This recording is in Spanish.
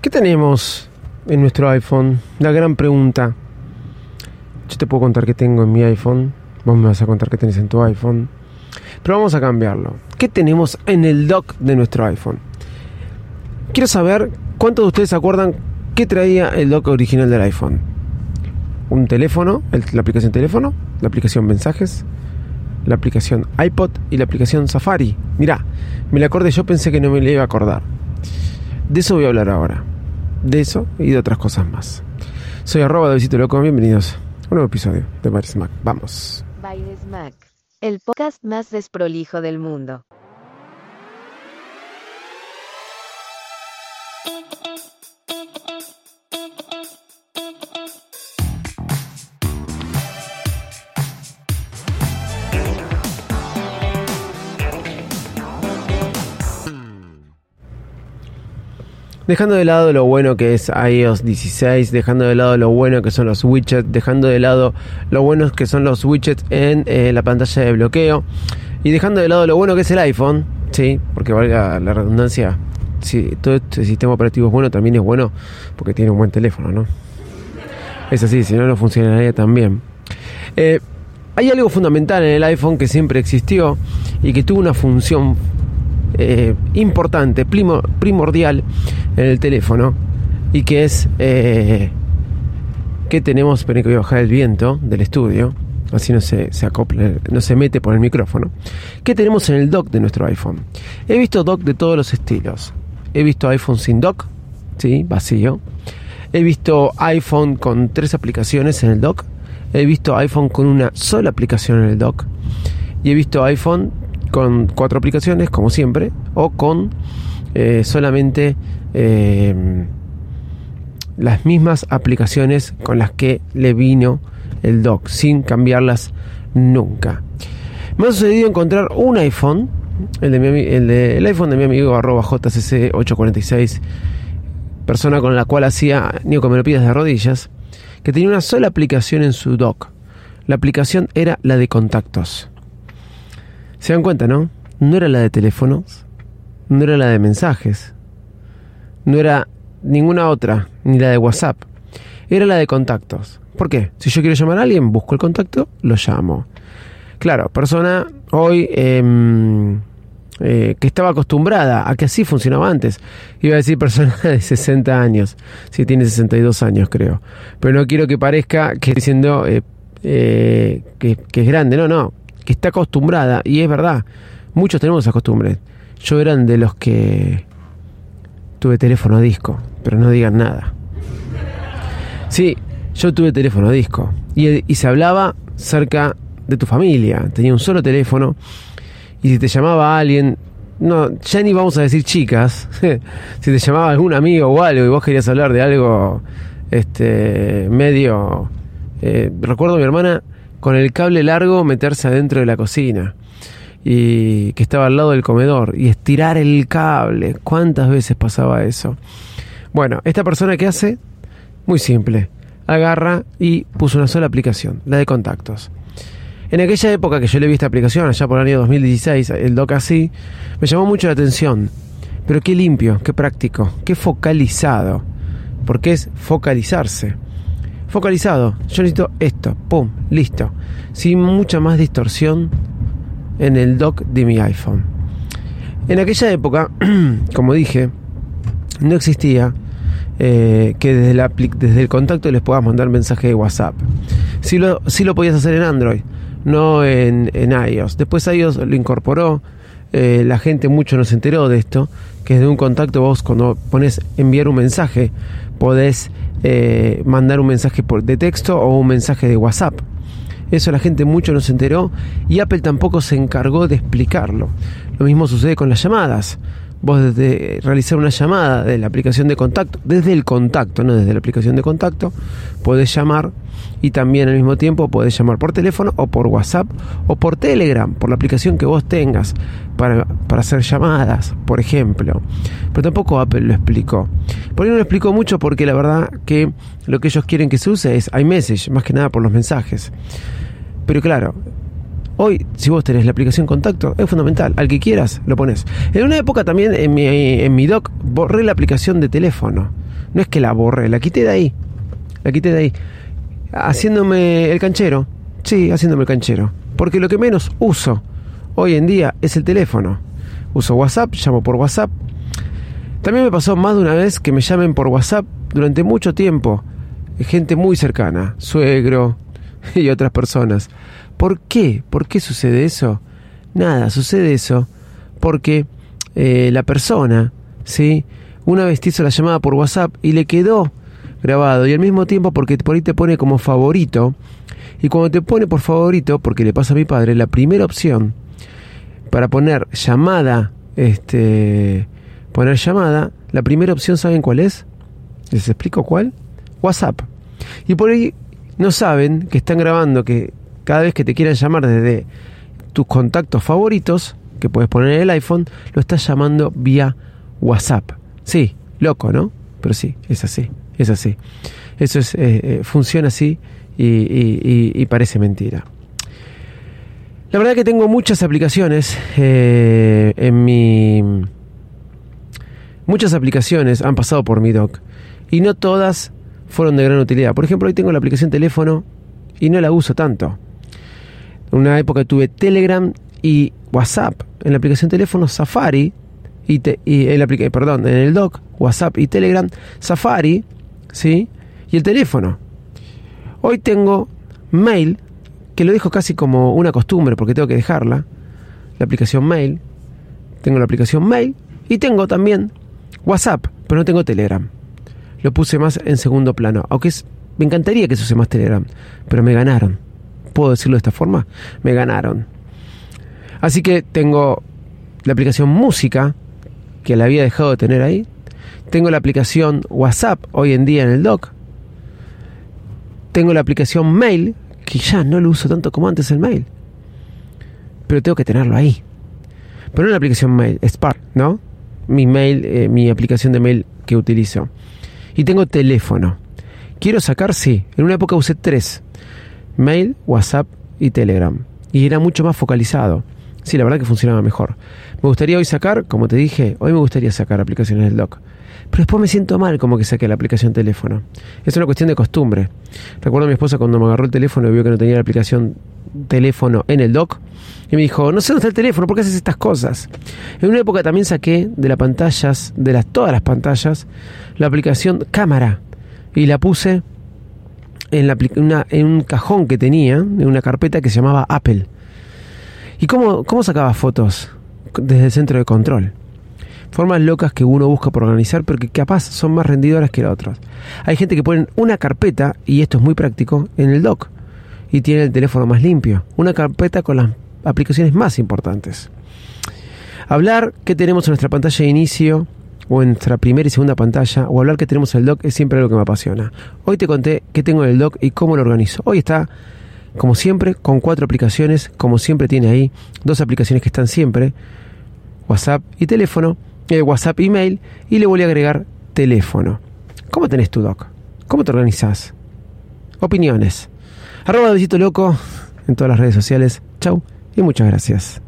¿Qué tenemos en nuestro iPhone? La gran pregunta. Yo te puedo contar qué tengo en mi iPhone. Vos me vas a contar qué tenés en tu iPhone. Pero vamos a cambiarlo. ¿Qué tenemos en el dock de nuestro iPhone? Quiero saber cuántos de ustedes se acuerdan qué traía el dock original del iPhone. Un teléfono, la aplicación teléfono, la aplicación mensajes, la aplicación iPod y la aplicación Safari. Mirá, me la acordé, yo pensé que no me la iba a acordar. De eso voy a hablar ahora. De eso y de otras cosas más. Soy arroba de Visito Loco, bienvenidos a un nuevo episodio de Baires Mac. Vamos. Baires Mac, el podcast más desprolijo del mundo. Dejando de lado lo bueno que es iOS 16, dejando de lado lo bueno que son los widgets, dejando de lado lo bueno que son los widgets en eh, la pantalla de bloqueo y dejando de lado lo bueno que es el iPhone, sí, porque valga la redundancia, si todo este sistema operativo es bueno, también es bueno porque tiene un buen teléfono, ¿no? Es así, si no, no funcionaría tan bien. Eh, hay algo fundamental en el iPhone que siempre existió y que tuvo una función eh, importante, primordial en el teléfono y que es eh, que tenemos, esperen que voy a bajar el viento del estudio, así no se, se acopla, no se mete por el micrófono. ¿Qué tenemos en el dock de nuestro iPhone? He visto dock de todos los estilos. He visto iPhone sin dock, sí, vacío. He visto iPhone con tres aplicaciones en el dock. He visto iPhone con una sola aplicación en el dock. Y he visto iPhone con cuatro aplicaciones, como siempre, o con eh, solamente eh, las mismas aplicaciones con las que le vino el dock, sin cambiarlas nunca. Me ha sucedido encontrar un iPhone, el, de mi, el, de, el iPhone de mi amigo arroba JCC846, persona con la cual hacía neocomeropidas de rodillas, que tenía una sola aplicación en su dock. La aplicación era la de contactos. Se dan cuenta, ¿no? No era la de teléfonos, no era la de mensajes, no era ninguna otra, ni la de WhatsApp. Era la de contactos. ¿Por qué? Si yo quiero llamar a alguien, busco el contacto, lo llamo. Claro, persona hoy eh, eh, que estaba acostumbrada a que así funcionaba antes. Iba a decir persona de 60 años. Sí, tiene 62 años, creo. Pero no quiero que parezca que diciendo eh, que, que es grande. No, no que está acostumbrada, y es verdad, muchos tenemos esa costumbre. Yo eran de los que tuve teléfono a disco, pero no digan nada. Sí, yo tuve teléfono a disco y, y se hablaba cerca de tu familia, tenía un solo teléfono y si te llamaba alguien, no, ya ni vamos a decir chicas, si te llamaba algún amigo o algo y vos querías hablar de algo este medio eh, recuerdo a mi hermana con el cable largo meterse adentro de la cocina y que estaba al lado del comedor y estirar el cable. ¿Cuántas veces pasaba eso? Bueno, esta persona que hace, muy simple, agarra y puso una sola aplicación, la de contactos. En aquella época que yo le vi esta aplicación, allá por el año 2016, el doc así, me llamó mucho la atención. Pero qué limpio, qué práctico, qué focalizado. Porque es focalizarse focalizado. Yo necesito esto, pum, listo. Sin mucha más distorsión en el dock de mi iPhone. En aquella época, como dije, no existía eh, que desde, el contacto les puedas mandar mensaje de WhatsApp. Sí lo, lo podías hacer en Android, no en, en iOS. Después iOS lo incorporó. Eh, la gente mucho no se enteró de esto, que desde un contacto vos cuando pones enviar un mensaje podés eh, mandar un mensaje por, de texto o un mensaje de WhatsApp. Eso la gente mucho no se enteró y Apple tampoco se encargó de explicarlo. Lo mismo sucede con las llamadas. Vos desde realizar una llamada de la aplicación de contacto, desde el contacto, no desde la aplicación de contacto, podés llamar y también al mismo tiempo podés llamar por teléfono o por WhatsApp o por Telegram, por la aplicación que vos tengas para, para hacer llamadas, por ejemplo. Pero tampoco Apple lo explicó. Por ahí no lo explicó mucho porque la verdad que lo que ellos quieren que se use es iMessage, más que nada por los mensajes. Pero claro, Hoy, si vos tenés la aplicación Contacto, es fundamental. Al que quieras, lo pones. En una época también en mi, en mi doc borré la aplicación de teléfono. No es que la borré, la quité de ahí. La quité de ahí. Haciéndome el canchero. Sí, haciéndome el canchero. Porque lo que menos uso hoy en día es el teléfono. Uso WhatsApp, llamo por WhatsApp. También me pasó más de una vez que me llamen por WhatsApp durante mucho tiempo. Gente muy cercana, suegro y otras personas. ¿Por qué? ¿Por qué sucede eso? Nada, sucede eso porque eh, la persona, ¿sí? Una vez te hizo la llamada por WhatsApp y le quedó grabado y al mismo tiempo porque por ahí te pone como favorito y cuando te pone por favorito, porque le pasa a mi padre, la primera opción para poner llamada, este, poner llamada, la primera opción, ¿saben cuál es? ¿Les explico cuál? WhatsApp. Y por ahí no saben que están grabando, que cada vez que te quieran llamar desde tus contactos favoritos, que puedes poner en el iPhone, lo estás llamando vía WhatsApp. Sí, loco, ¿no? Pero sí, es así, es así. Eso es, eh, eh, funciona así y, parece mentira. La verdad que tengo muchas aplicaciones eh, en mi... Muchas aplicaciones han pasado por mi doc y no todas fueron de gran utilidad. Por ejemplo, hoy tengo la aplicación teléfono y no la uso tanto. En una época tuve Telegram y WhatsApp. En la aplicación teléfono Safari y, y en la perdón, en el dock WhatsApp y Telegram Safari, ¿sí? Y el teléfono. Hoy tengo Mail, que lo dejo casi como una costumbre porque tengo que dejarla. La aplicación Mail. Tengo la aplicación Mail y tengo también WhatsApp, pero no tengo Telegram. Lo puse más en segundo plano, aunque es, me encantaría que se use más Telegram, pero me ganaron puedo decirlo de esta forma, me ganaron. Así que tengo la aplicación música, que la había dejado de tener ahí. Tengo la aplicación WhatsApp hoy en día en el dock. Tengo la aplicación mail, que ya no lo uso tanto como antes el mail. Pero tengo que tenerlo ahí. Pero no la aplicación mail, Spark, ¿no? Mi mail, eh, mi aplicación de mail que utilizo. Y tengo teléfono. Quiero sacar, sí. En una época usé tres mail, WhatsApp y Telegram. Y era mucho más focalizado. Sí, la verdad que funcionaba mejor. Me gustaría hoy sacar, como te dije, hoy me gustaría sacar aplicaciones del dock. Pero después me siento mal como que saqué la aplicación teléfono. Es una cuestión de costumbre. Recuerdo a mi esposa cuando me agarró el teléfono y vio que no tenía la aplicación teléfono en el dock. Y me dijo, no sé dónde está el teléfono, ¿por qué haces estas cosas? En una época también saqué de las pantallas, de las, todas las pantallas, la aplicación cámara. Y la puse en, un cajón que tenía, en una carpeta que se llamaba Apple. ¿Y cómo, cómo sacaba fotos? Desde el centro de control. Formas locas que uno busca por organizar, pero que capaz son más rendidoras que otras. Hay gente que pone una carpeta, y esto es muy práctico, en el dock. Y tiene el teléfono más limpio. Una carpeta con las aplicaciones más importantes. Hablar que tenemos en nuestra pantalla de inicio o en nuestra primera y segunda pantalla o hablar que tenemos el dock es siempre algo que me apasiona. Hoy te conté qué tengo en el dock y cómo lo organizo. Hoy está, como siempre, con cuatro aplicaciones, como siempre tiene ahí dos aplicaciones que están siempre, WhatsApp y teléfono, eh, WhatsApp y mail, y le voy a agregar teléfono. ¿Cómo tenés tu dock? ¿Cómo te organizas? Opiniones. Arroba besito loco en todas las redes sociales. Chau y muchas gracias.